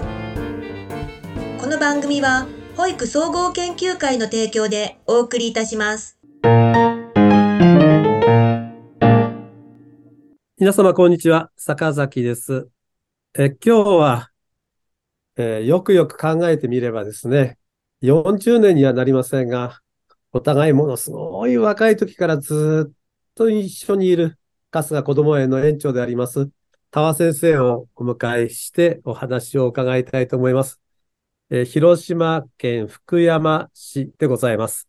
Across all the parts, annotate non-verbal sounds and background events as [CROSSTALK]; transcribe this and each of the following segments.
この番組は保育総合研究会の提供でお送りいたします皆様、こんにちは。坂崎です。え今日は、えーよくよく考えてみればですね、40年にはなりませんが、お互いものすごい若い時からずっと一緒にいる春日子ども園の園長であります、田和先生をお迎えしてお話を伺いたいと思います。えー広島県福山市でございます。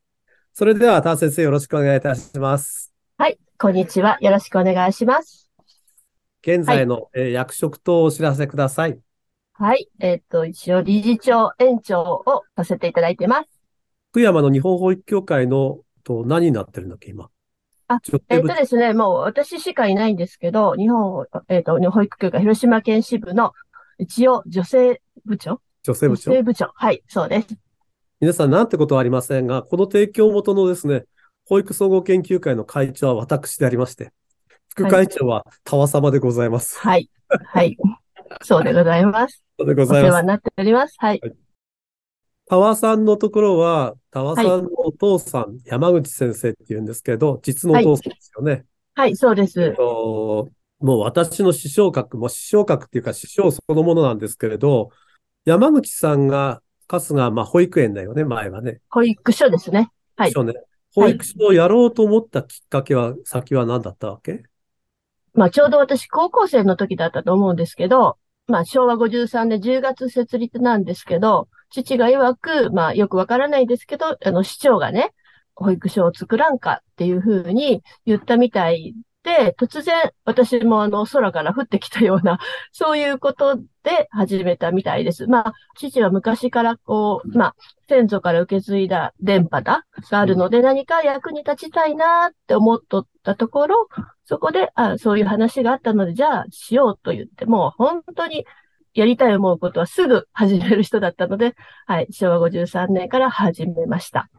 それでは、田和先生よろしくお願いいたします。はい、こんにちは。よろしくお願いします。現在の、えー役職とお知らせください。はい、えっと、一応理事長、園長をさせていただいてます。福山の日本保育協会のと何になってるんだっけ、今？あ女えっとですね、もう私しかいないんですけど、日本、えっと、保育協会広島県支部の一応女性部長？女性部長女性部長。はい、そうです。皆さん、なんてことはありませんが、この提供元のですね、保育総合研究会の会長は私でありまして、副会長は田和様でございます。はい、はい。そうでございます。そうでごおざいます。世話になっております。はい。田和さんのところは、田和さんのお父さん、山口先生って言うんですけど、実のお父さんですよね。はい、そうです。ともう私の師匠格、もう師匠格っていうか師匠そのものなんですけれど、山口さんが、春日、まあ保育園だよね、前はね。保育所ですね。はいそうね。保育所をやろうと思ったきっかけは、先は何だったわけ？まあ、ちょうど私、高校生の時だったと思うんですけど、まあ、昭和53年10月設立なんですけど、父が曰く、まあ、よくわからないですけど、あの、市長がね、保育所を作らんかっていうふうに言ったみたいで、突然、私もあの、空から降ってきたような、[LAUGHS] そういうことで始めたみたいです。まあ、父は昔からこう、まあ、先祖から受け継いだ電波だがあるので、何か役に立ちたいなって思っとったところ、そこで、あ、そういう話があったので、じゃあしようと言って、もう本当にやりたい思うことはすぐ始める人だったので、[LAUGHS] はい、昭和53年から始めました。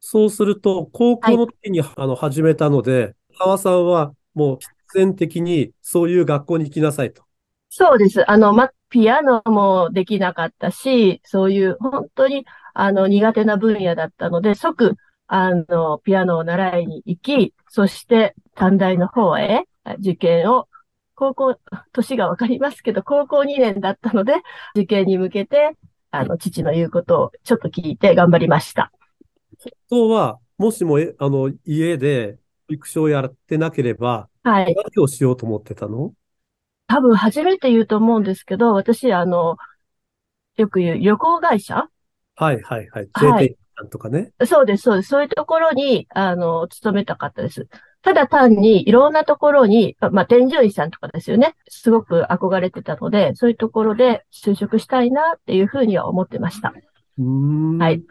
そうすると、高校の時に、あの始めたので、川さんはもう必然的にそういう学校に行きなさいと。そうです。あの、ま、ピアノもできなかったし、そういう本当に、あの、苦手な分野だったので、即、あの、ピアノを習いに行き、そして短大の方へ受験を、高校、年がわかりますけど、高校2年だったので、受験に向けて、あの、父の言うことをちょっと聞いて頑張りました。本当は、もしも、えあの、家で保育所をやってなければ、はい。何をしようと思ってたの？多分初めて言うと思うんですけど、私、あの、よく言う旅行会社？はいはいはい。はい JT さんとかね。そうです、そうです。そういうところに、あの、勤めたかったです。ただ単に、いろんなところに、まあ、添乗員さんとかですよね。すごく憧れてたので、そういうところで就職したいなっていうふうには思ってました。うーん。はい。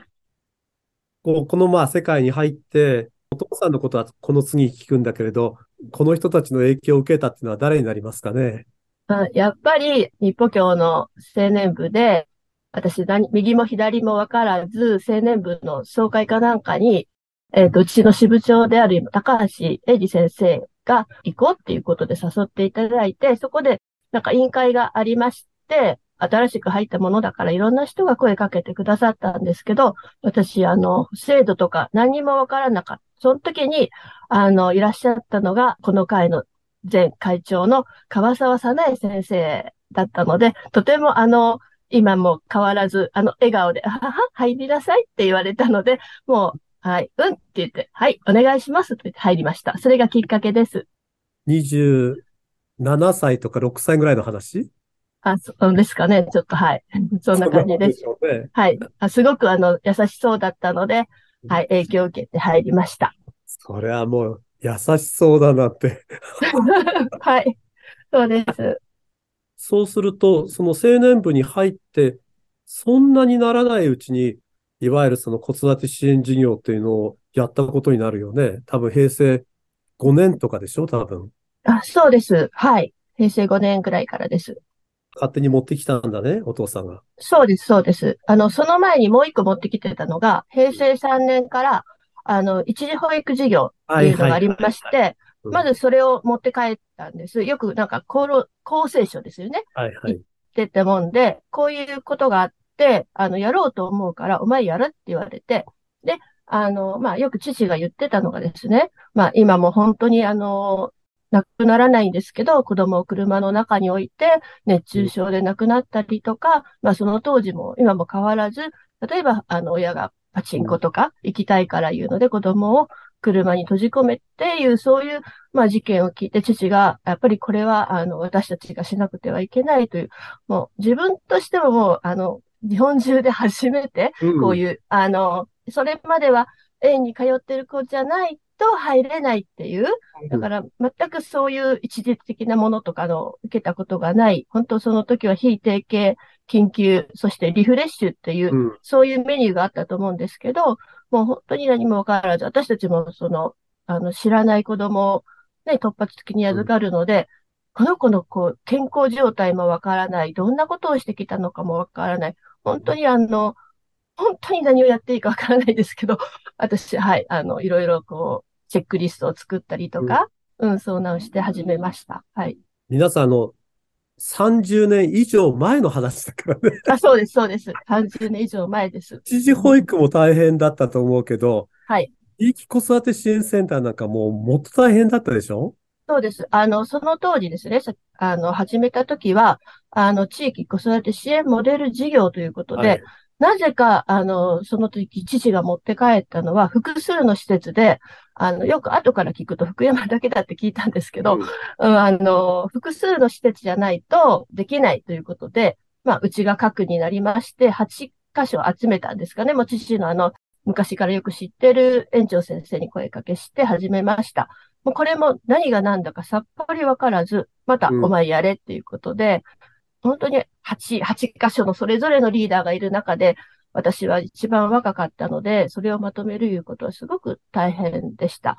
こう、このまあ世界に入って、お父さんのことはこの次に聞くんだけれど、この人たちの影響を受けたっていうのは誰になりますかね？あやっぱり、日歩教の青年部で、私何、右も左も分からず、青年部の総会かなんかに、えっ、と、うちの支部長である高橋英二先生が行こうっていうことで誘っていただいて、そこで、なんか委員会がありまして、新しく入ったものだからいろんな人が声かけてくださったんですけど、私、あの、制度とか何にも分からなかった。その時に、あの、いらっしゃったのが、この会の前会長の川沢早苗先生だったので、とてもあの、今も変わらず、あの、笑顔で、はは、入りなさいって言われたので、もう、はい、うんって言って、はい、お願いしますって入りました。それがきっかけです。27歳とか6歳ぐらいの話？あ、そうですかね。ちょっと、はい。そんな感じです。でね。はい。あすごくあの、優しそうだったので、はい、影響を受けて入りました。それはもう優しそうだなって。[LAUGHS] はい。そうです。そうすると、その青年部に入って、そんなにならないうちに、いわゆるその子育て支援事業っていうのをやったことになるよね。多分平成5年とかでしょ？多分。あ、そうです。はい。平成5年ぐらいからです。勝手に持ってきたんだね、お父さんが。そうです、そうです。あの、その前にもう一個持ってきてたのが、平成3年から、あの、一時保育事業っていうのがありまして、うんまずそれを持って帰ったんです。よくなんか厚労、厚生省ですよね。はいはい。ってたもんで、こういうことがあって、あの、やろうと思うから、お前やるって言われて、で、あの、まあ、よく父が言ってたのがですね、まあ、今も本当にあの、亡くならないんですけど、子供を車の中に置いて、熱中症で亡くなったりとか、まあ、その当時も今も変わらず、例えば、あの、親がパチンコとか行きたいから言うので、子供を車に閉じ込めっていう、そういう、まあ、事件を聞いて、父が、やっぱりこれは、あの、私たちがしなくてはいけないという、もう、自分としてももう、あの、日本中で初めて、こういう、うん、あの、それまでは園に通ってる子じゃないと入れないっていう、だから全くそういう一時的なものとかの受けたことがない、本当その時は非定型緊急、そしてリフレッシュっていう、うん、そういうメニューがあったと思うんですけど、もう本当に何もわからず、私たちもその、あの、知らない子供をね、突発的に預かるので、この子のこう、健康状態もわからない、どんなことをしてきたのかもわからない、本当にあの、本当に何をやっていいかわからないですけど、[LAUGHS] 私、はい、あの、いろいろこう、チェックリストを作ったりとか、うん、うん、そうなをして始めました。はい。皆さん、あの、30年以上前の話だからね。[LAUGHS] あ、そうです、そうです。30年以上前です。一時保育も大変だったと思うけど、はい。地域子育て支援センターなんかもうもっと大変だったでしょ？そうです。あの、その当時ですね、あの、始めた時は、あの、地域子育て支援モデル事業ということで、はい、なぜか、あの、その時、父が持って帰ったのは、複数の施設で、あの、よく後から聞くと福山だけだって聞いたんですけど、うん、うん、あの、複数の施設じゃないとできないということで、まあ、うちが核になりまして、8箇所集めたんですかね。もう父のあの、昔からよく知ってる園長先生に声かけして始めました。もうこれも何が何だかさっぱりわからず、またお前やれっていうことで、本当に8、8箇所のそれぞれのリーダーがいる中で、私は一番若かったので、それをまとめるいうことはすごく大変でした。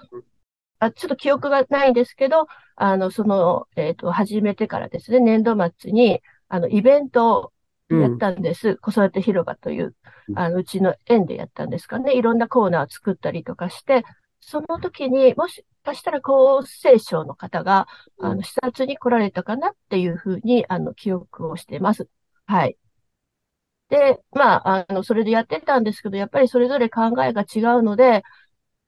あちょっと記憶がないんですけど、あの、その、えっ、ー、と、始めてからですね、年度末に、あの、イベントをやったんです。うん、子育て広場という、あの、うちの園でやったんですかね。いろんなコーナーを作ったりとかして、その時に、もしかしたら厚生省の方が、あの、視察に来られたかなっていうふうに、あの、記憶をしています。はい。で、まあ、あの、それでやってたんですけど、やっぱりそれぞれ考えが違うので、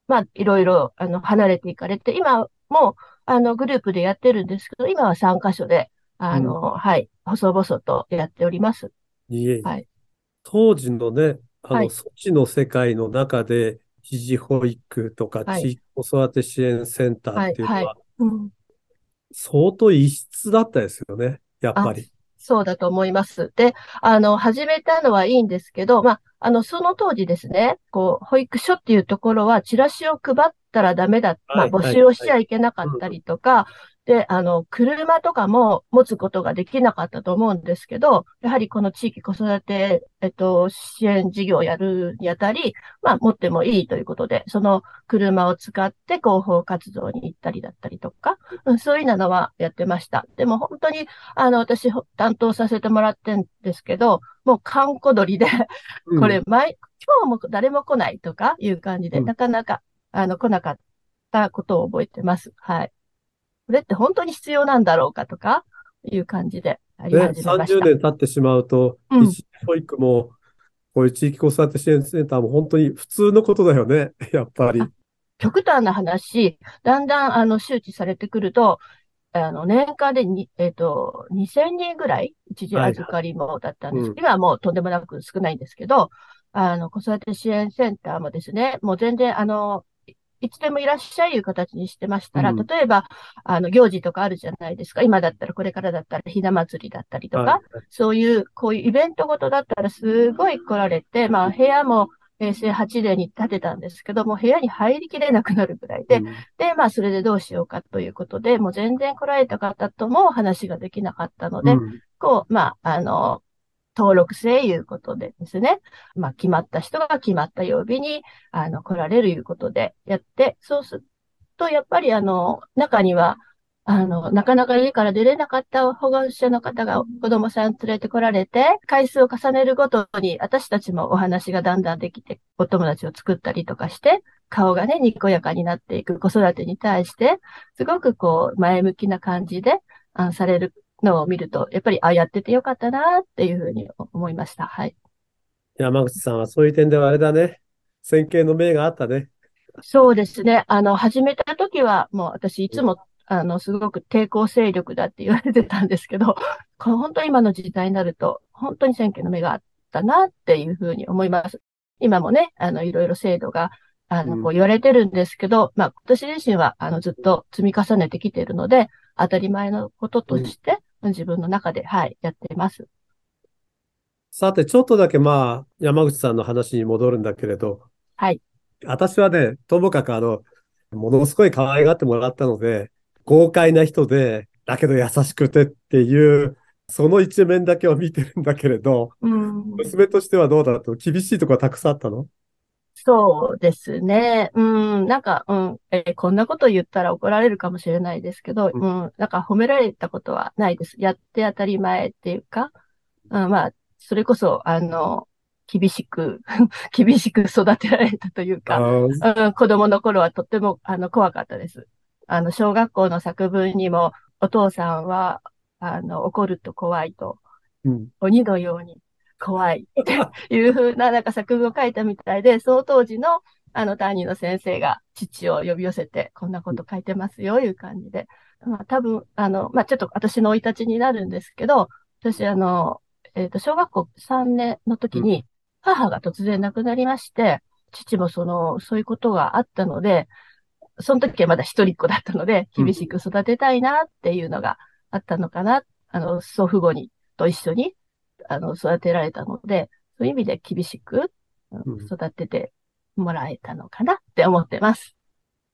まあ、いろいろ、あの、離れていかれて、今も、あの、グループでやってるんですけど、今は3カ所で、あの、うん、はい、細々とやっております。いえ。はい。当時のね、あの、はい、措置の世界の中で、一時保育とか、地域子育て支援センターっていうのは、相当異質だったですよね、やっぱり。そうだと思います。で、あの、始めたのはいいんですけど、まあ、あの、その当時ですね、こう、保育所っていうところは、チラシを配ったらダメだ、まあ、募集をしちゃいけなかったりとか、で、あの、車とかも持つことができなかったと思うんですけど、やはりこの地域子育て、えっと、支援事業をやるにあたり、まあ、持ってもいいということで、その車を使って広報活動に行ったりだったりとか、うん、そういうのはやってました。でも本当に、あの、私担当させてもらってんですけど、もう観光鳥でこれ、毎、今日も誰も来ないとかいう感じで、なかなか、あの、来なかったことを覚えてます。はい。これって本当に必要なんだろうかとか、いう感じでありました。ね、30年経ってしまうと、うん、保育も、こういう地域子育て支援センターも本当に普通のことだよね、やっぱり。極端な話、だんだん、あの、周知されてくると、あの、年間でに、えっ、ー、と、2000人ぐらい、一時預かりもだったんです。はい、今はもうとんでもなく少ないんですけど、あの、子育て支援センターもですね、もう全然、あの、いつでもいらっしゃいいう形にしてましたら、うん、例えば、あの、行事とかあるじゃないですか。今だったら、これからだったら、ひな祭りだったりとか、はい、そういう、こういうイベントごとだったら、すごい来られて、まあ、部屋も、平成8年に建てたんですけども、部屋に入りきれなくなるぐらいで、うん、で、まあ、それでどうしようかということで、もう全然来られた方とも話ができなかったので、うん、こう、まあ、あの、登録制いうことでですね。まあ、決まった人が決まった曜日に、あの、来られるいうことでやって、そうすると、やっぱりあの、中には、あの、なかなか家から出れなかった保護者の方が子供さん連れて来られて、回数を重ねるごとに、私たちもお話がだんだんできて、お友達を作ったりとかして、顔がね、にこやかになっていく子育てに対して、すごくこう、前向きな感じで、あされるのを見ると、やっぱり、あ、やっててよかったなっていうふうに思いました。はい。山口さんはそういう点ではあれだね。先見の明があったね。そうですね。あの、始めた時は、もう私いつも、あの、すごく抵抗勢力だって言われてたんですけど、[LAUGHS] この本当に今の時代になると、本当に先見の目があったなっていうふうに思います。今もね、あの、いろいろ制度が、あの、こう言われてるんですけど、まあ、私自身は、あの、ずっと積み重ねてきているので、当たり前のこととして、自分の中で、はい、やっています。さて、ちょっとだけまあ、山口さんの話に戻るんだけれど、はい。私はね、ともかくあの、ものすごい可愛がってもらったので、豪快な人で、だけど優しくてっていう、その一面だけを見てるんだけれど、うん。娘としてはどうだと厳しいところたくさんあったの？そうですね。うん、なんか、うん、えーこんなこと言ったら怒られるかもしれないですけど、ううん、なんか褒められたことはないです。やって当たり前っていうか、うん、まあ、それこそ、あの、厳しく、[LAUGHS] 厳しく育てられたというか、うん、子供の頃はとっても、あの、怖かったです。あの、小学校の作文にも、お父さんは、あの、怒ると怖いと、うん。鬼のように怖いっていう風ななんか作文を書いたみたいで、[LAUGHS] その当時のあの担任の先生が父を呼び寄せて、こんなこと書いてますよ、いう感じで。まあ多分、あの、まあちょっと私の生い立ちになるんですけど、私あの、えっ、と、小学校3年の時に母が突然亡くなりまして、父もその、そういうことがあったので、その時はまだ一人っ子だったので、うん厳しく育てたいなっていうのがあったのかな。あの、祖父母に、と一緒に、あの、育てられたので、そういう意味で厳しくうんうん育ててもらえたのかなって思ってます。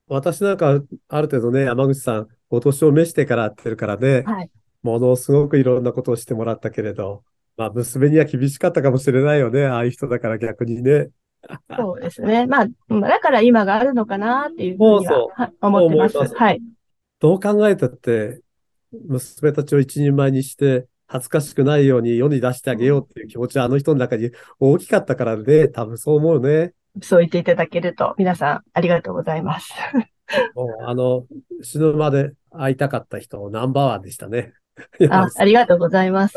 私なんか、ある程度ね、山口さん、お年を召してからやってるからね、はい。ものすごくいろんなことをしてもらったけれど、まあ、娘には厳しかったかもしれないよね。ああいう人だから逆にね。そうですね。まあ、うんだから今があるのかなっていうふうには思ってます。ますはい。どう考えたって、娘たちを一人前にして、恥ずかしくないように世に出してあげようっていう気持ちはあの人の中に大きかったからね、多分そう思うね。そう言っていただけると、皆さんありがとうございます。[LAUGHS] もうあの、死ぬまで会いたかった人、ナンバーワンでしたね。あ、ありがとうございます。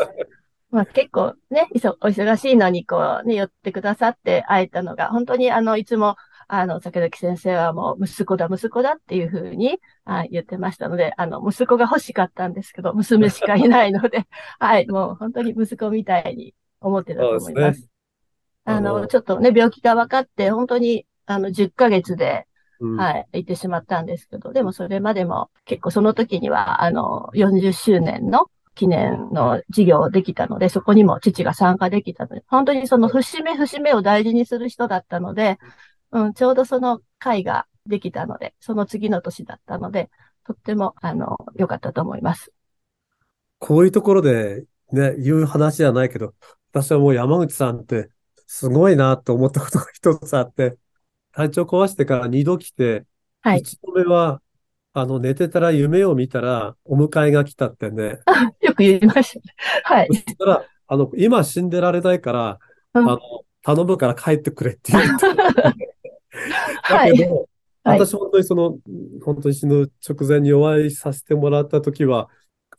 まあ結構ね、お忙しいのにこうね、寄ってくださって会えたのが、本当にあの、いつも、あの、坂崎先生はもう息子だ、息子だっていうふうに、はい、言ってましたので、あの、息子が欲しかったんですけど、娘しかいないので、[LAUGHS] はい、もう本当に息子みたいに思ってたと思います。すねああのの、ちょっとね、病気が分かって、本当に、あの、10ヶ月で、うんはい、行ってしまったんですけど、でもそれまでも結構その時には、あの、40周年の記念の事業できたので、そこにも父が参加できたので、本当にその節目節目を大事にする人だったので、うん、ちょうどその会ができたので、その次の年だったので、とっても、あの、良かったと思います。こういうところでね、言う話じゃないけど、私はもう山口さんってすごいなと思ったことが一つあって、体調壊してから二度来て、はい。一度目は、あの、寝てたら夢を見たらお迎えが来たってね。[LAUGHS] よく言いましたね。はいそ。したら、あの、今死んでられないから、うんあの、頼むから帰ってくれって言っ。[LAUGHS] だけど、はい私本当にその、本当に死ぬ直前にお会いさせてもらった時は、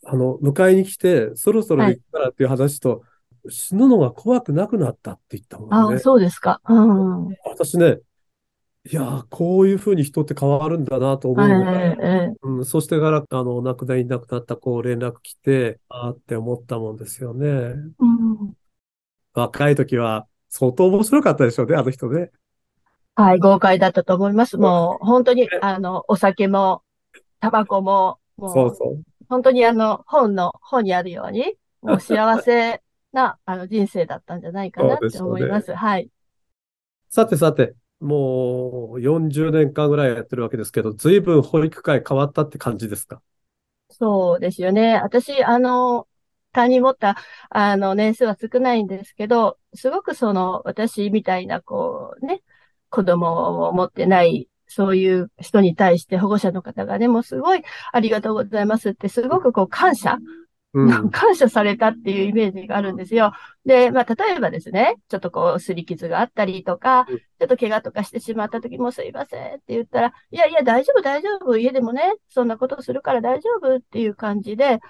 あの、迎えに来て、そろそろ行くからっていう話と、死ぬのが怖くなくなったって言ったもんあね。そうですか。うん。私ね、いやー、こういうふうに人って変わるんだなと思うえぐらいうん、そしてから、あの、お亡くなりになくなった子連絡来て、あーって思ったもんですよね。うん。若い時は相当面白かったでしょうね、あの人ね。はい、豪快だったと思います。もう、本当に、あの、お酒も、タバコも、もう、そうそう。本当にあの、本の、本にあるように、もう幸せな、あの、人生だったんじゃないかなって思います。[LAUGHS] はい。さてさて、もう40年間ぐらいやってるわけですけど、随分保育会変わったって感じですか？そうですよね。私、あの、担任持った、あの、年数は少ないんですけど、すごくその、私みたいな、こう、ね、子供を持ってない、そういう人に対して保護者の方がね、もうすごいありがとうございますって、すごくこう感謝、[LAUGHS] 感謝されたっていうイメージがあるんですよ。で、まあ、例えばですね、ちょっとこう、擦り傷があったりとか、うん。ちょっと怪我とかしてしまった時もすいませんって言ったら、いやいや、大丈夫、大丈夫、家でもね、そんなことするから大丈夫っていう感じで、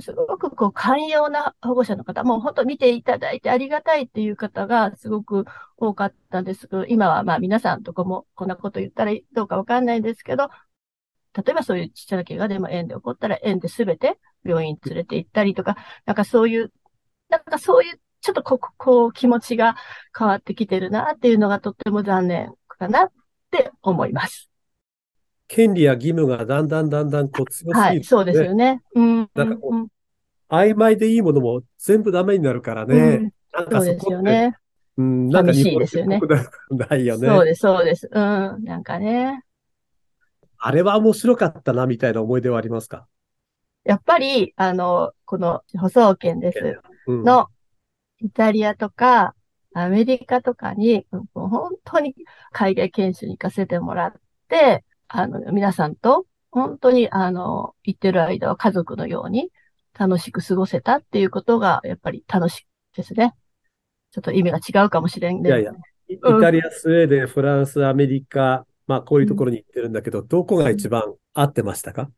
すごくこう寛容な保護者の方、もう本当見ていただいてありがたいっていう方がすごく多かったんです。けど、今はまあ皆さんとこもこんなこと言ったらどうかわかんないんですけど、例えばそういうちっちゃな怪我でも園で起こったら園で全て病院連れて行ったりとか、なんかそういう、なんかそういうちょっとこう、こう気持ちが変わってきてるなっていうのがとっても残念かなって思います。権利や義務がだんだんだんだんこう強すぎる、ね、はい、そうですよね。うん。なんかこう、うん、曖昧でいいものも全部ダメになるからね。うん、なんかそうですよね。うん、なんか寂しいですよね。ないよね。そうです、そうです。うん、なんかね。あれは面白かったな、みたいな思い出はありますか？やっぱり、あの、この、舗装券です。の、イタリアとか、アメリカとかに、本当に海外研修に行かせてもらって、あの、皆さんと、本当に、あの、行ってる間は家族のように楽しく過ごせたっていうことが、やっぱり楽しいですね。ちょっと意味が違うかもしれんけど、ね。いやいや、イタリア、スウェーデン、フランス、アメリカ、まあ、こういうところに行ってるんだけど、うん、どこが一番合ってましたか、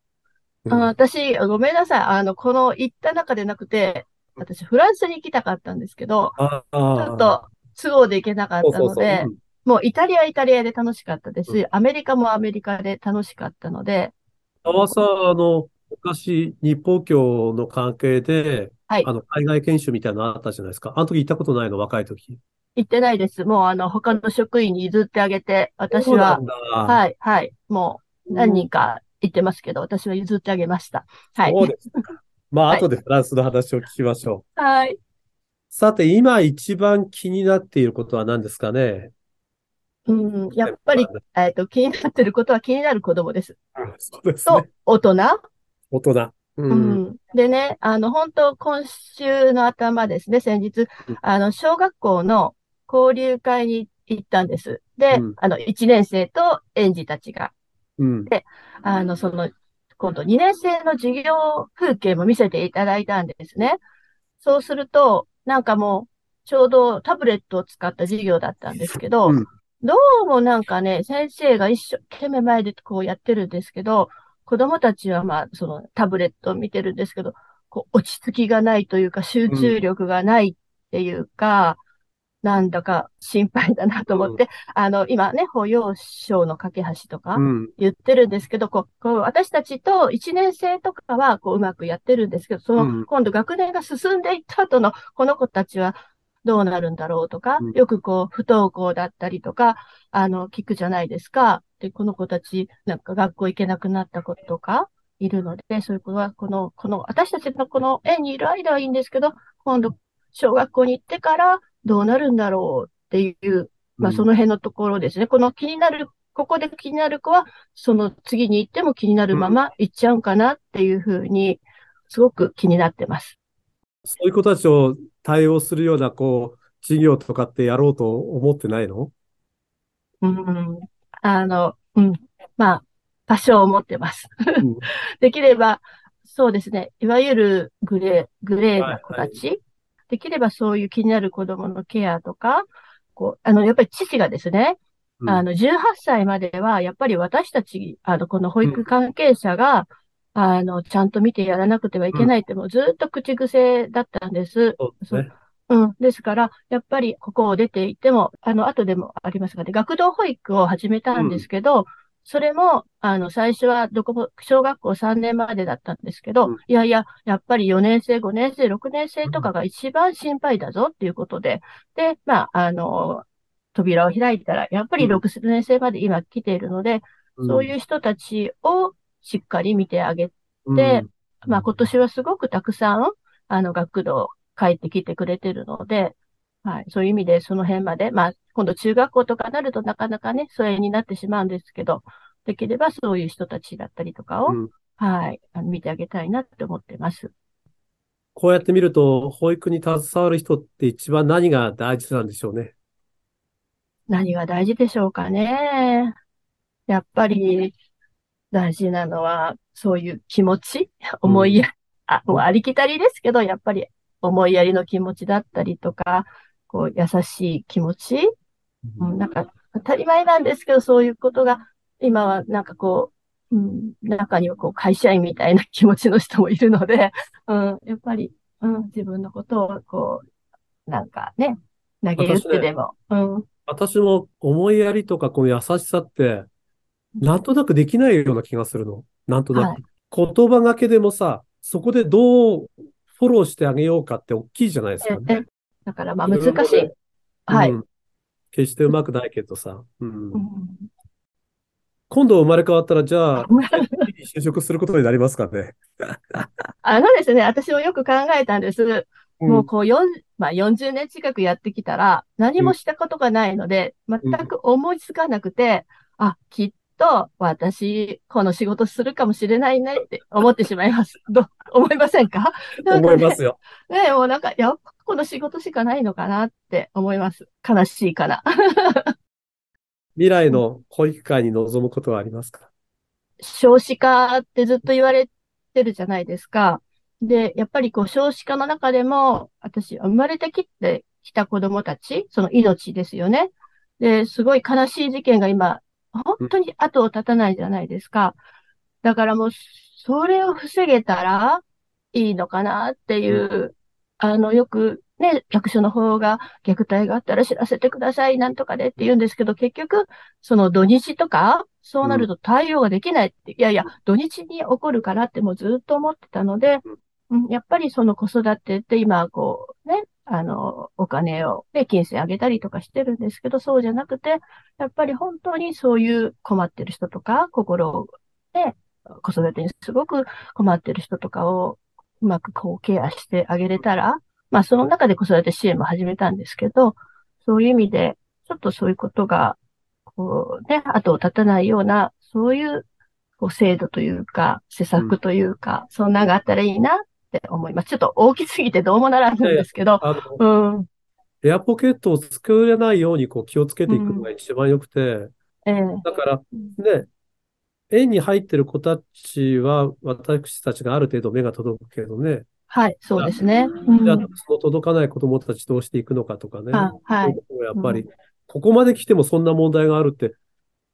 うん、あ私、ごめんなさい。あの、この行った中でなくて、私、フランスに行きたかったんですけど、ちょっと都合で行けなかったので、もうイタリアイタリアで楽しかったですし、アメリカもアメリカで楽しかったので。あわさ、あの、昔、日報協の関係で、はい。あの、海外研修みたいなのあったじゃないですか。あの時行ったことないの、若い時。行ってないです。もう、あの、他の職員に譲ってあげて、私は、はい、はい。もう、何人か行ってますけど、私は譲ってあげました。はい。そうですまあ、後でフランスの話を聞きましょう。はい。さて、今一番気になっていることは何ですかね？うん、やっぱり、えっ、と、気になっていることは気になる子供です。そうですね。と、大人？大人。うん、うん、でね、あの、本当今週の頭ですね、先日、あの、小学校の交流会に行ったんです。で、うん、あの、1年生と園児たちが。うん、で、あの、その、今度2年生の授業風景も見せていただいたんですね。そうすると、なんかもう、ちょうどタブレットを使った授業だったんですけど、うん、どうもなんかね、先生が一生懸命前でこうやってるんですけど、子供たちはまあ、そのタブレットを見てるんですけど、こう、落ち着きがないというか、集中力がないっていうか、なんだか心配だなと思って、うん、あの、今ね、保養省の架け橋とか言ってるんですけど、うん、こう、私たちと1年生とかはこううまくやってるんですけど、その、今度学年が進んでいった後のこの子たちはどうなるんだろうとか、うん、よくこう、不登校だったりとか、あの、聞くじゃないですか。で、この子たち、なんか学校行けなくなった子とか、いるので、そういう子は、この、この、私たちのこの園にいる間はいいんですけど、今度、小学校に行ってから、どうなるんだろうっていう、まあその辺のところですね。うん、この気になる、ここで気になる子は、その次に行っても気になるまま行っちゃうんかなっていうふうに、すごく気になってます。そういう子たちを対応するような、こう、授業とかってやろうと思ってないの？うん、あの、うん。まあ、多少思ってます。うん、[LAUGHS] できれば、そうですね。いわゆるグレー、グレーな子たち、できればそういう気になる子供のケアとか、こう、あの、やっぱり父がですね、うん、あの、18歳までは、やっぱり私たち、あの、この保育関係者が、うん、あの、ちゃんと見てやらなくてはいけないって、もうずっと口癖だったんです。そう、う。ん。ですから、やっぱりここを出ていても、あの、後でもありますがね、学童保育を始めたんですけど、それも、あの、最初はどこも、小学校3年までだったんですけど、うん、いやいや、やっぱり4年生、5年生、6年生とかが一番心配だぞっていうことで、で、まあ、あの、扉を開いたら、やっぱり6年生まで今来ているので、うん、そういう人たちをしっかり見てあげて、うん、まあ今年はすごくたくさん、あの、学童帰ってきてくれてるので、はい。そういう意味でその辺まで、まあ、今度中学校とかなるとなかなかね、疎遠になってしまうんですけど、できればそういう人たちだったりとかを、うん、はい、見てあげたいなって思ってます。こうやって見ると、保育に携わる人って一番何が大事なんでしょうね。何が大事でしょうかね。やっぱり大事なのは、そういう気持ち、思いや、うん、あ、もうありきたりですけど、やっぱり思いやりの気持ちだったりとか、こう、優しい気持ち、うん、なんか、当たり前なんですけど、そういうことが、今はなんかこう、うん、中にはこう会社員みたいな気持ちの人もいるので、[LAUGHS] うん、やっぱり、うん、自分のことをこう、なんかね、投げ打ってでも、うん、私も思いやりとかこの優しさって、なんとなくできないような気がするの。なんとなはく。言葉がけでもさ、そこでどうフォローしてあげようかって大きいじゃないですかね。ええだからまあ難しい。はい。うん決してうまくないけどさ。うんうん今度生まれ変わったら、じゃあ、[LAUGHS] 就職することになりますかね。[LAUGHS] あのですね、私もよく考えたんです。うんもうこう4、まあ40年近くやってきたら、何もしたことがないので、全く思いつかなくて、あ、きっと私、この仕事するかもしれないねって思ってしまいます。[LAUGHS] ど、思いませんか？かね思いますよ。ね、もうなんか、いや、この仕事しかないのかなって思います。悲しいから。[LAUGHS] 未来の保育会に臨むことはありますか？少子化ってずっと言われてるじゃないですか。で、やっぱりこう少子化の中でも、私、生まれてきてきた子供たち、その命ですよね。で、すごい悲しい事件が今、本当に後を絶たないじゃないですか。だからもう、それを防げたらいいのかなっていう、あの、よくね、役所の方が虐待があったら知らせてください、なんとかでって言うんですけど、結局、その土日とか、そうなると対応ができないって、いやいや、土日に起こるからってもうずっと思ってたので、うん、やっぱりその子育てって今、こうね、あの、お金を、ね、金銭あげたりとかしてるんですけど、そうじゃなくて、やっぱり本当にそういう困ってる人とか、心を、ね、子育てにすごく困ってる人とかを、うまくこうケアしてあげれたら、まあその中で子育て支援も始めたんですけど、そういう意味で、ちょっとそういうことが、こうね、後を絶たないような、そういう、こう制度というか、施策というか、そんなのがあったらいいなて思います。ちょっと大きすぎてどうもならないんですけど、うん、エアポケットを作れないようにこう気をつけていくのが一番良くて、ええだからね、園に入ってる子たちは私たちがある程度目が届くけどね、はい、そうですね。うんじゃあその届かない子供たちどうしていくのかとかね、あはいやっぱり、ここまで来てもそんな問題があるって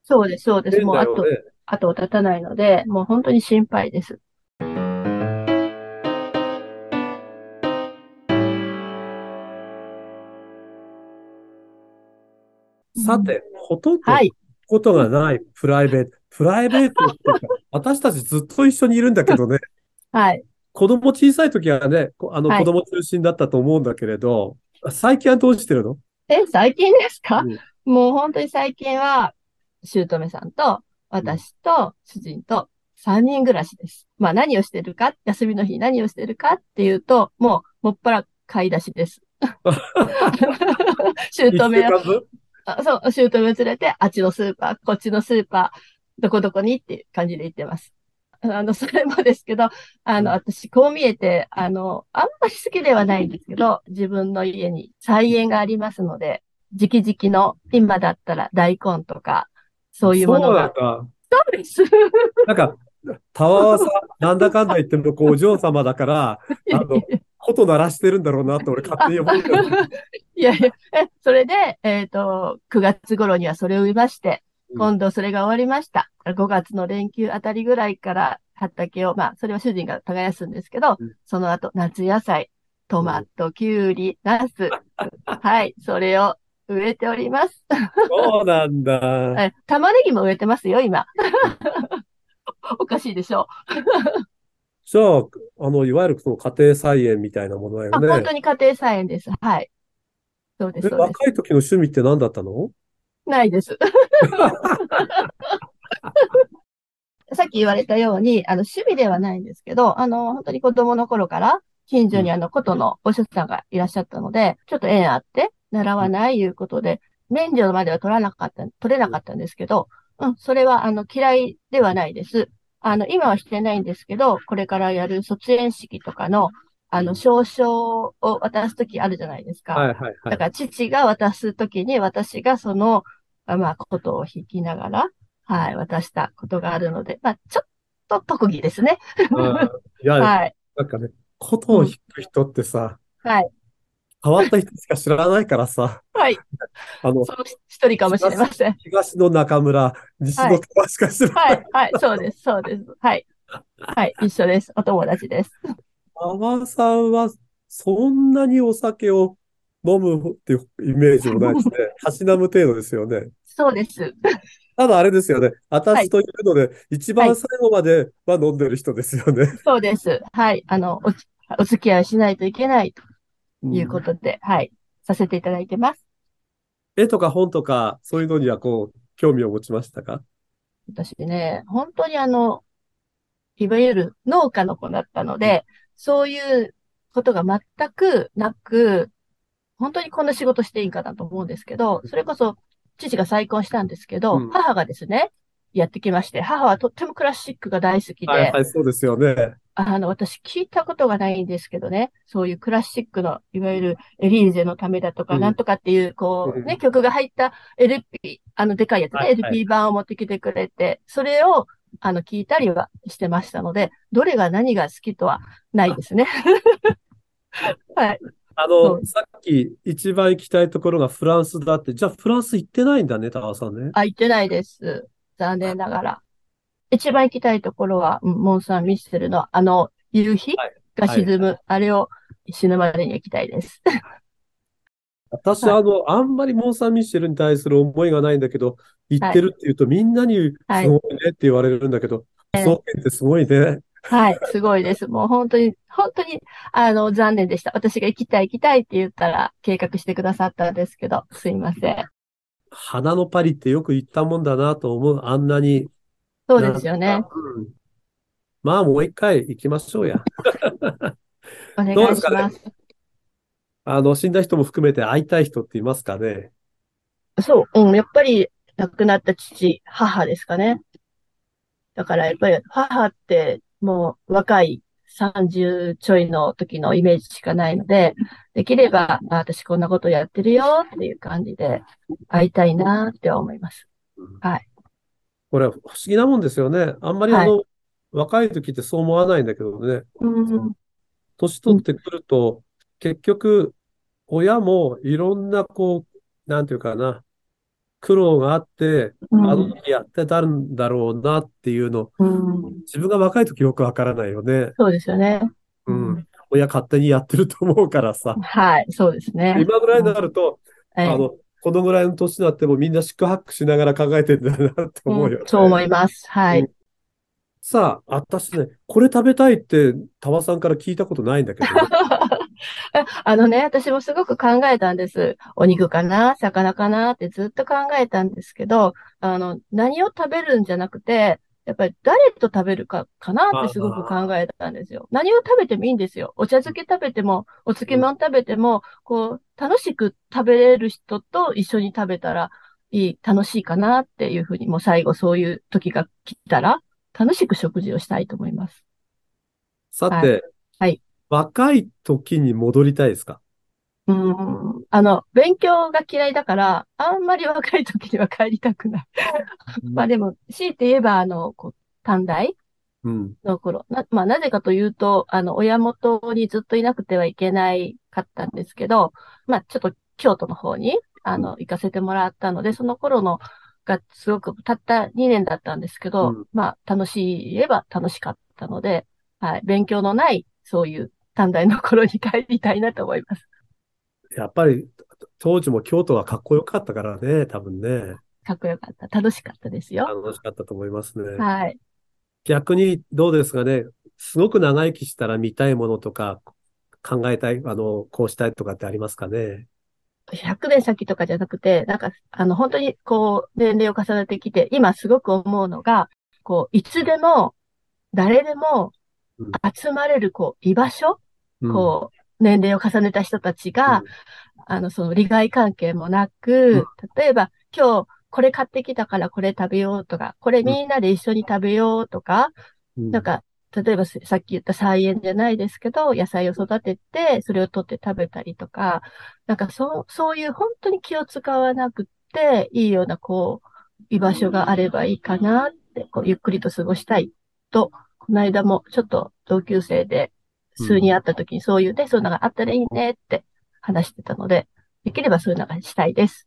そうです、そうです。もう後、変だよね。後を絶たないので、もう本当に心配です。さて、ほとんどはい。ことがない [LAUGHS] プライベート。プライベートっていうか、[LAUGHS] 私たちずっと一緒にいるんだけどね、[LAUGHS] はい。子供小さい時はね、こあのはい子供中心だったと思うんだけれど、最近はどうしてるの？え、最近ですか？うんもう本当に最近は、姑さんと、私と、主人と、三人暮らしです。まあ何をしてるか、休みの日何をしてるかっていうと、もう、もっぱら買い出しです。一姑を週間分？あそう、姑を連れて、あっちのスーパー、こっちのスーパー、どこどこにっていう感じで行ってます。あの、それもですけど、あの、私、こう見えて、あの、あんまり好きではないんですけど、自分の家に菜園がありますので、直々の、今だったら大根とか、そういうものが。か、そうです。なんか、タワーはさ、なんだかんだ言っても、こう、お嬢様だから、[LAUGHS] あの、こと鳴らしてるんだろうなって俺勝手に思ってる。[LAUGHS] いやいや、え、それで、えっと、9月頃にはそれを植えまして、うん今度それが終わりました。5月の連休あたりぐらいから畑を、まあ、それは主人が耕すんですけどうん、その後、夏野菜、トマト、キュウリ、ナス、はい、それを植えております。そうなんだ。え玉ねぎも植えてますよ、今。[LAUGHS] おかしいでしょじゃあ、あの、いわゆるその家庭菜園みたいなものだよあ、ね。本当に家庭菜園です。はい。そうです、えそうです。若い時の趣味って何だったの？ないです。[LAUGHS] さっき言われたように、あの、趣味ではないんですけど、あの、本当に子供の頃から、近所にあの、琴のお医者さんがいらっしゃったので、ちょっと縁あって、習わないいうことで、免除までは取らなかった、取れなかったんですけど、うん、それは、あの、嫌いではないです。あの、今はしてないんですけど、これからやる卒園式とかの、あの、証書を渡すときあるじゃないですか。はいはいはい。だから父が渡すときに私がその、あまあ、ことを弾きながら、はい、渡したことがあるので、まあ、ちょっと特技ですね。うんいや、[LAUGHS] はい、なんかね、琴を弾く人ってさ、はい。変わった人しか知らないからさ、はい。あの、その一人かもしれません。東の中村、西の鳥羽しか知らない。はい、はい、そうです、そうです。はい。はい、一緒です。お友達です。馬場さんは、そんなにお酒を飲むっていうイメージもないですね。[LAUGHS] たしなむ程度ですよね。そうです。ただあれですよね。私というので、一番最後までは飲んでる人ですよね。そうです。はい。あの、おつお付き合いしないといけないとうんいうことで、はい。させていただいてます。絵とか本とか、そういうのにはこう、興味を持ちましたか？私ね、本当にあの、いわゆる農家の子だったので、そういうことが全くなく、本当にこんな仕事していいんかなと思うんですけど、それこそ父が再婚したんですけど、うん母がですね、やってきまして、母はとってもクラシックが大好きで、はいはい、そうですよね。あの、私聞いたことがないんですけどね、そういうクラシックの、いわゆるエリーゼのためだとか、うんなんとかっていう、こう、うんね、曲が入った LP、あの、でかいやつね、はいはい LP 版を持ってきてくれて、それを、あの、聞いたりはしてましたので、どれが何が好きとはないですね。[LAUGHS] はい。あその、さっき一番行きたいところがフランスだって、じゃあフランス行ってないんだね、高尾さんね。あ、行ってないです。残念ながら。一番行きたいところは、うんモン・サン・ミッシェルのあの夕日はいが沈む、あれを死ぬまでに行きたいです。[LAUGHS] 私、はいあの、あんまりモン・サン・ミッシェルに対する思いがないんだけど、行ってるって言うとみんなにすはいごいねって言われるんだけど、ええそうってすごいね。はい、すごいです。もう本当に、本当に、あの、残念でした。私が行きたい行きたいって言ったら計画してくださったんですけど、すいません。花のパリってよく言ったもんだなと思う。あんなに。そうですよねまあ、もう一回行きましょうや。[LAUGHS] お願いしどうですかねます。あの、死んだ人も含めて会いたい人っていますかね？そう、うん、やっぱり亡くなった父、母ですかね。だからやっぱり母ってもう若い30ちょいの時のイメージしかないので、できれば、あ私こんなことやってるよっていう感じで会いたいなって思います。はい。これは不思議なもんですよね。あんまりあの、若い時ってそう思わないんだけどね。うん、年取ってくると、結局、親もいろんな、こう、なんていうかな、苦労があって、うんあの時やってたんだろうなっていうの、うん、自分が若い時よくわからないよね。そうですよね。うん。親勝手にやってると思うからさ。はい、そうですね。今ぐらいになると、ええあの、このぐらいの年になってもみんな四苦八苦しながら考えてんだなって思うよね。うんそう思います。はい。さあ、私ね、これ食べたいって、タワさんから聞いたことないんだけどね、[LAUGHS] [LAUGHS] あのね、私もすごく考えたんです。お肉かな？魚かな？ってずっと考えたんですけど、あの、何を食べるんじゃなくて、やっぱり誰と食べるかかな？ってすごく考えたんですよ。何を食べてもいいんですよ。お茶漬け食べても、お漬物食べても、こう、楽しく食べれる人と一緒に食べたらいい、楽しいかなっていうふうに、もう最後そういう時が来たら、楽しく食事をしたいと思います。さて、はい若い時に戻りたいですか？うーん。あの、勉強が嫌いだから、あんまり若い時には帰りたくない。まあでも、強いて言えば、あの、こう、短大うん。の頃。な、まあなぜかというと、あの、親元にずっといなくてはいけないかったんですけど、まあちょっと京都の方に、あの、行かせてもらったので、その頃のがすごくたった2年だったんですけど、うんまあ楽しい言えば楽しかったので、はい、勉強のない、そういう短大の頃に帰りたいなと思います。やっぱり、当時も京都はかっこよかったからね、多分ね。かっこよかった。楽しかったですよ。楽しかったと思いますね。はい。逆にどうですかね。すごく長生きしたら見たいものとか、考えたい、あの、こうしたいとかってありますかね？100年先とかじゃなくて、なんか、あの、本当にこう、年齢を重ねてきて、今すごく思うのが、こう、いつでも、誰でもうん集まれる、こう、居場所、うん。こう、年齢を重ねた人たちが、あの、その利害関係もなく、例えば、今日、これ買ってきたからこれ食べようとか、これみんなで一緒に食べようとか、うん。なんか、例えばさっき言った菜園じゃないですけど、野菜を育てて、それを取って食べたりとか、なんかそう、そういう本当に気を使わなくていいような、こう、居場所があればいいかなって、こう、ゆっくりと過ごしたいと、この間もちょっと同級生で数人会った時にそういうね、そういうのがあったらいいねって話してたので、できればそういうのがしたいです。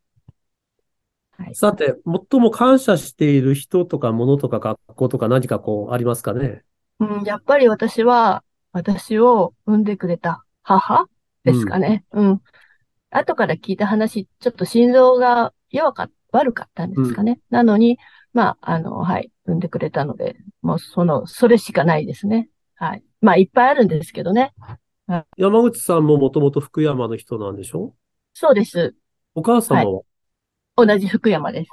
はい。さて、最も感謝している人とか物とか学校とか何かこうありますかね？うん、やっぱり私は、私を産んでくれた母ですかね。うん。後から聞いた話、ちょっと心臓が弱かっ悪かったんですかね。なのに、まあ、あの、はい、産んでくれたので、もうその、それしかないですね。はい。まあ、いっぱいあるんですけどね。山口さんももともと福山の人なんでしょ？そうです。お母様は、同じ福山です。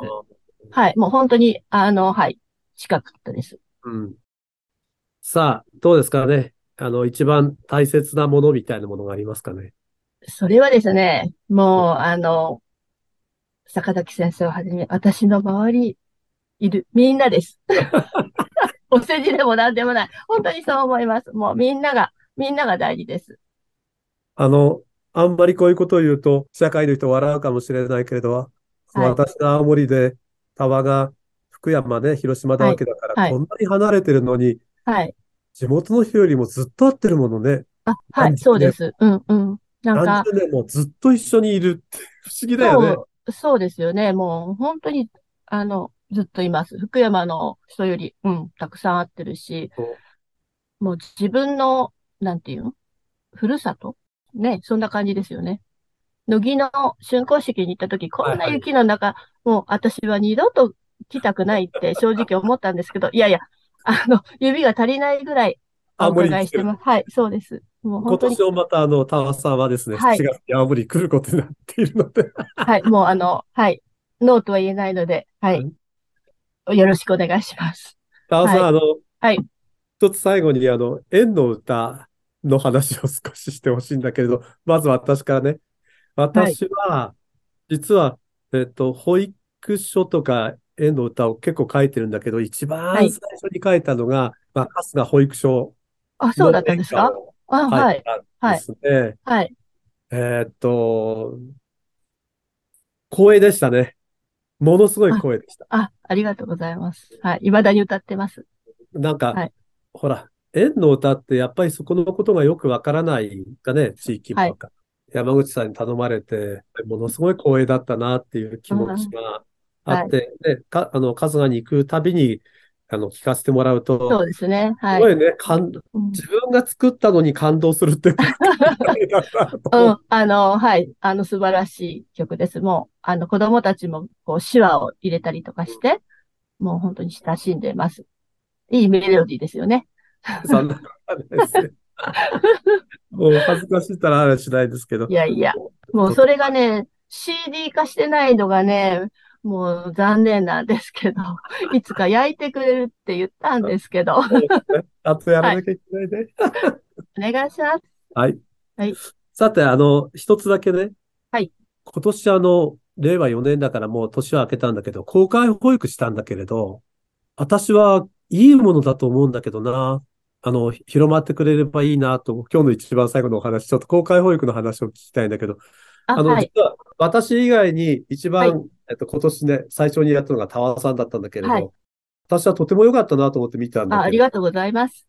はい。もう本当に、あの、はい、近かったです。うん。さあ、どうですかね？あの、一番大切なものみたいなものがありますかね？それはですね、もう、あの、坂崎先生をはじめ、私の周りいる、みんなです。[LAUGHS] お世辞でも何でもない。本当にそう思います。もうみんなが、みんなが大事です。あの、あんまりこういうことを言うと、社会の人笑うかもしれないけれど、はい私の青森で、タワが福山ね、広島だわけだから、はいこんなに離れてるのに、はい。地元の人よりもずっと会ってるものね。あ、はい、何そうです。うん、うん。なん何か、十年もずっと一緒にいるって不思議だよね。そうですよね。もう本当に、あの、ずっといます。福山の人より、うん、たくさん会ってるしもう自分の、なんていうの？ふるさと？ね、そんな感じですよね。乃木の竣工式に行った時、こんなはい。はい雪の中、もう私は二度と来たくないって [LAUGHS] 正直思ったんですけど、いやいや、あの、指が足りないぐらいお青森に来てる。伺いしてます。はい、そうです。もう今本当に。年もまたあの、タワさんはですね、はい。7月に青森に来ることになっているので、はい、もうあの、はい、ノーとは言えないので、はい、よろしくお願いします。タワさん、はいあの、はい一つ最後にあの、縁の歌の話を少ししてほしいんだけれど、まず私からね。私は、実は、えっと、保育所とか縁の歌を結構書いてるんだけど、一番はい最初に書いたのが、まあ、春日保育所あ、そうのだったんですか？あ、書はいい、たんですね。はい。えーっと、光栄でしたね。ものすごい光栄でした。あ、ありがとうございます。はい。未だに歌ってます。なんか、はいほら、縁の歌ってやっぱりそこのことがよくわからないかね、地域とか。山口さんに頼まれて、ものすごい光栄だったなっていう気持ちがあって、で、か、あの、春日に行くたびに、あの、聞かせてもらうと、そうですね。はい。すごいね、自分が作ったのに感動するって、[LAUGHS] うん、あの、はい。あの、素晴らしい曲です。もう、あの、子供たちも、こう、手話を入れたりとかして、もう本当に親しんでます。いいメロディーですよね。そんなことないですね。[LAUGHS] もう恥ずかしいったらあれしないですけど。いやいや、もうそれがね、CD 化してないのがね、もう残念なんですけど、[LAUGHS] いつか焼いてくれるって言ったんですけど、あとやらなきゃいけないね。お願いします。はい。はいさて、あの、一つだけね。はい。今年あの、令和4年だからもう年は明けたんだけど、公開保育したんだけれど、私はいいものだと思うんだけどな。あの、広まってくれればいいなと、今日の一番最後のお話、ちょっと公開保育の話を聞きたいんだけど、あ、あの、はい。実は私以外に一番、はえっと、今年ね、最初にやったのがタワーさんだったんだけれど、はい私はとても良かったなと思って見たんだあ、あけど、りがとうございます。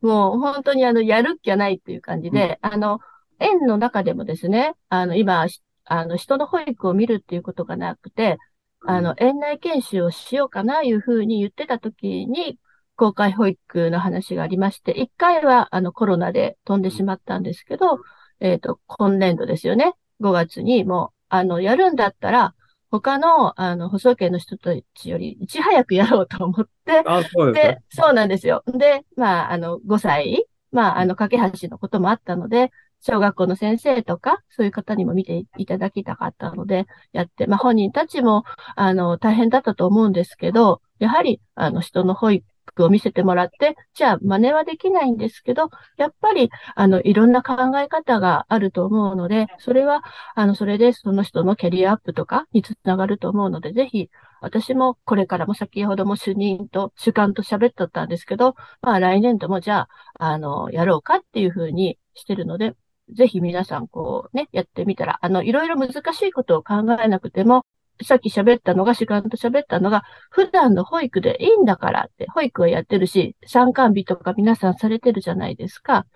もう本当にあの、やるっきゃないっていう感じで、あの、園の中でもですね、あの、今、しあの、人の保育を見るっていうことがなくて、あの、園内研修をしようかな、いうふうに言ってた時に、公開保育の話がありまして、一回は、あの、コロナで飛んでしまったんですけど、えっと、今年度ですよね。5月にもう、あの、やるんだったら、他の、あの、保送系の人たちより、いち早くやろうと思って、あ、そうですでね。、そうなんですよ。で、まあ、あの、5歳、まあ、あの、架け橋のこともあったので、小学校の先生とか、そういう方にも見ていただきたかったので、やって、まあ、本人たちも、あの、大変だったと思うんですけど、やはり、あの、人の保育を見せてもらって、じゃあ、真似はできないんですけど、やっぱり、あの、いろんな考え方があると思うので、それは、あの、それでその人のキャリアアップとかにつながると思うので、ぜひ、私もこれからも先ほども主任と主幹と喋っとったんですけど、まあ来年度もじゃあ、あの、やろうかっていうふうにしてるので、ぜひ皆さんこうね、やってみたら、あの、いろいろ難しいことを考えなくても、さっき喋ったのが、主幹と喋ったのが、普段の保育でいいんだからって、保育はやってるし、参観日とか皆さんされてるじゃないですか。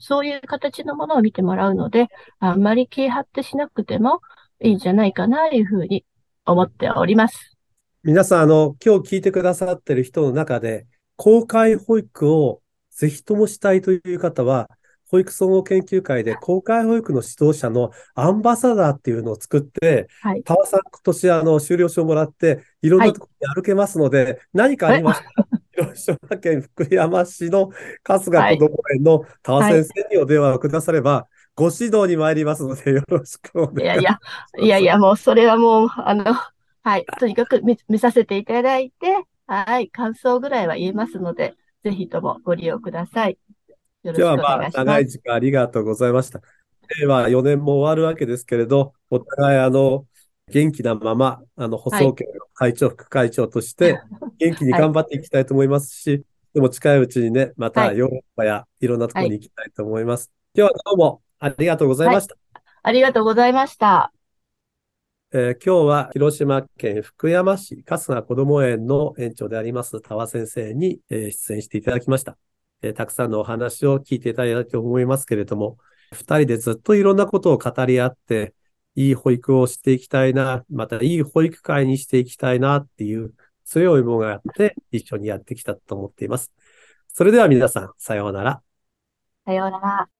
そういう形のものを見てもらうので、あんまり気張ってしなくてもいいんじゃないかな、いうふうに思っております。皆さん、あの、今日聞いてくださってる人の中で、公開保育をぜひともしたいという方は、保育総合研究会で公開保育の指導者のアンバサダーっていうのを作って、はい。タワさん今年あの、修了証をもらって、いろんなところに歩けますので、何かありましたら、[LAUGHS] 広島県福山市の春日子ども園のタワ先生にお電話をくだされば、ご指導に参りますので、よろしくお願いします。いやいや、いやいや、もうそれはもう、あの、はい。とにかく見、見させていただいて、はい。感想ぐらいは言えますので、ぜひともご利用ください。よろしくお今日はまあ。長い時間ありがとうございました。令和4年も終わるわけですけれど、お互いあの、元気なまま、あの、補送家の会長、副会長として、元気に頑張っていきたいと思いますし、でも近いうちにね、またはいヨーロッパやいろんなところに行きたいと思います。今日はどうもありがとうございました。ありがとうございました。えー今日は広島県福山市春日こども園の園長であります田和先生に、えー出演していただきました、えーたくさんのお話を聞いていただいたと思いますけれども、二人でずっといろんなことを語り合って、いい保育をしていきたいな、またいい保育会にしていきたいなっていう強い思いがあって一緒にやってきたと思っています。それでは皆さん、さようなら。さようなら。